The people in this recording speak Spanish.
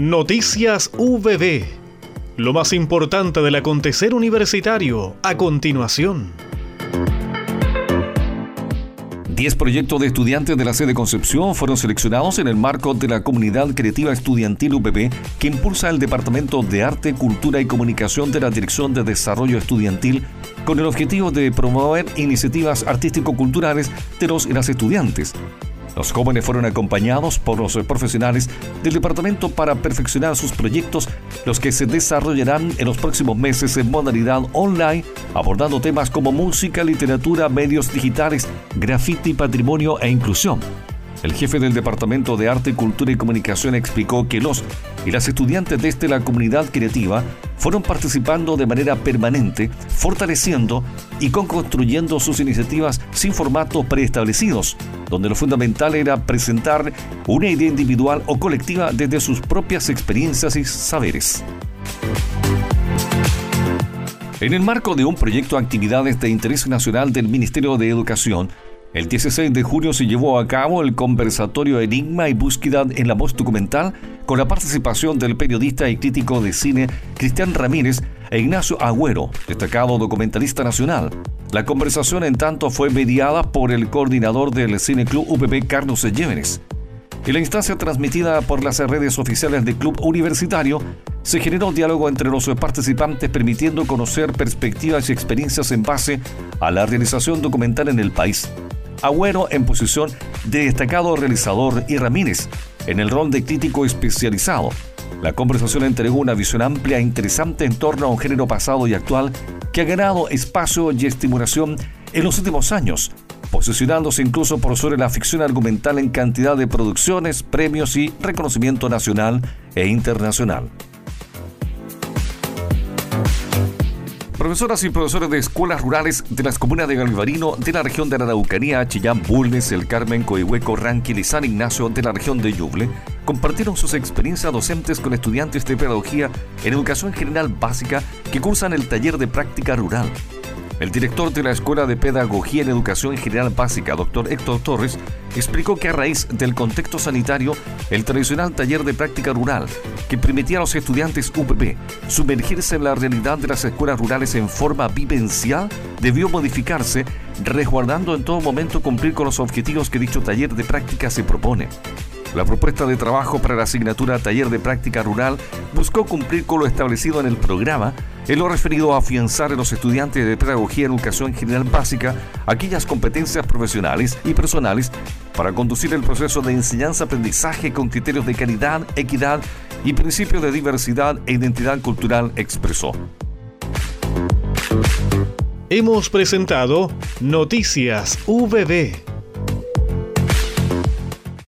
Noticias VB. Lo más importante del acontecer universitario a continuación. Diez proyectos de estudiantes de la sede Concepción fueron seleccionados en el marco de la Comunidad Creativa Estudiantil UPB que impulsa el Departamento de Arte, Cultura y Comunicación de la Dirección de Desarrollo Estudiantil con el objetivo de promover iniciativas artístico-culturales de los estudiantes los jóvenes fueron acompañados por los profesionales del departamento para perfeccionar sus proyectos, los que se desarrollarán en los próximos meses en modalidad online, abordando temas como música, literatura, medios digitales, graffiti, patrimonio e inclusión. El jefe del Departamento de Arte, Cultura y Comunicación explicó que los y las estudiantes desde la comunidad creativa fueron participando de manera permanente, fortaleciendo y construyendo sus iniciativas sin formatos preestablecidos, donde lo fundamental era presentar una idea individual o colectiva desde sus propias experiencias y saberes. En el marco de un proyecto de actividades de interés nacional del Ministerio de Educación, el 16 de junio se llevó a cabo el conversatorio Enigma y Búsqueda en la voz documental con la participación del periodista y crítico de cine Cristian Ramírez e Ignacio Agüero, destacado documentalista nacional. La conversación en tanto fue mediada por el coordinador del Cine Club UPB Carlos Llévenes. En la instancia transmitida por las redes oficiales del Club Universitario, se generó diálogo entre los participantes permitiendo conocer perspectivas y experiencias en base a la realización documental en el país. Agüero en posición de destacado realizador y Ramírez en el rol de crítico especializado. La conversación entregó una visión amplia e interesante en torno a un género pasado y actual que ha ganado espacio y estimulación en los últimos años, posicionándose incluso por sobre la ficción argumental en cantidad de producciones, premios y reconocimiento nacional e internacional. Profesoras y profesores de escuelas rurales de las comunas de Galvarino, de la región de la Araucanía, Chillán, Bulnes, El Carmen, Coihueco, Ranquil y San Ignacio de la región de Yuble compartieron sus experiencias docentes con estudiantes de pedagogía en educación general básica que cursan el taller de práctica rural el director de la Escuela de Pedagogía en Educación General Básica, doctor Héctor Torres, explicó que a raíz del contexto sanitario, el tradicional taller de práctica rural, que permitía a los estudiantes UPB sumergirse en la realidad de las escuelas rurales en forma vivencial, debió modificarse, resguardando en todo momento cumplir con los objetivos que dicho taller de práctica se propone. La propuesta de trabajo para la asignatura Taller de Práctica Rural buscó cumplir con lo establecido en el programa en lo referido a afianzar en los estudiantes de Pedagogía en Educación General Básica aquellas competencias profesionales y personales para conducir el proceso de enseñanza-aprendizaje con criterios de calidad, equidad y principios de diversidad e identidad cultural, expresó. Hemos presentado Noticias VB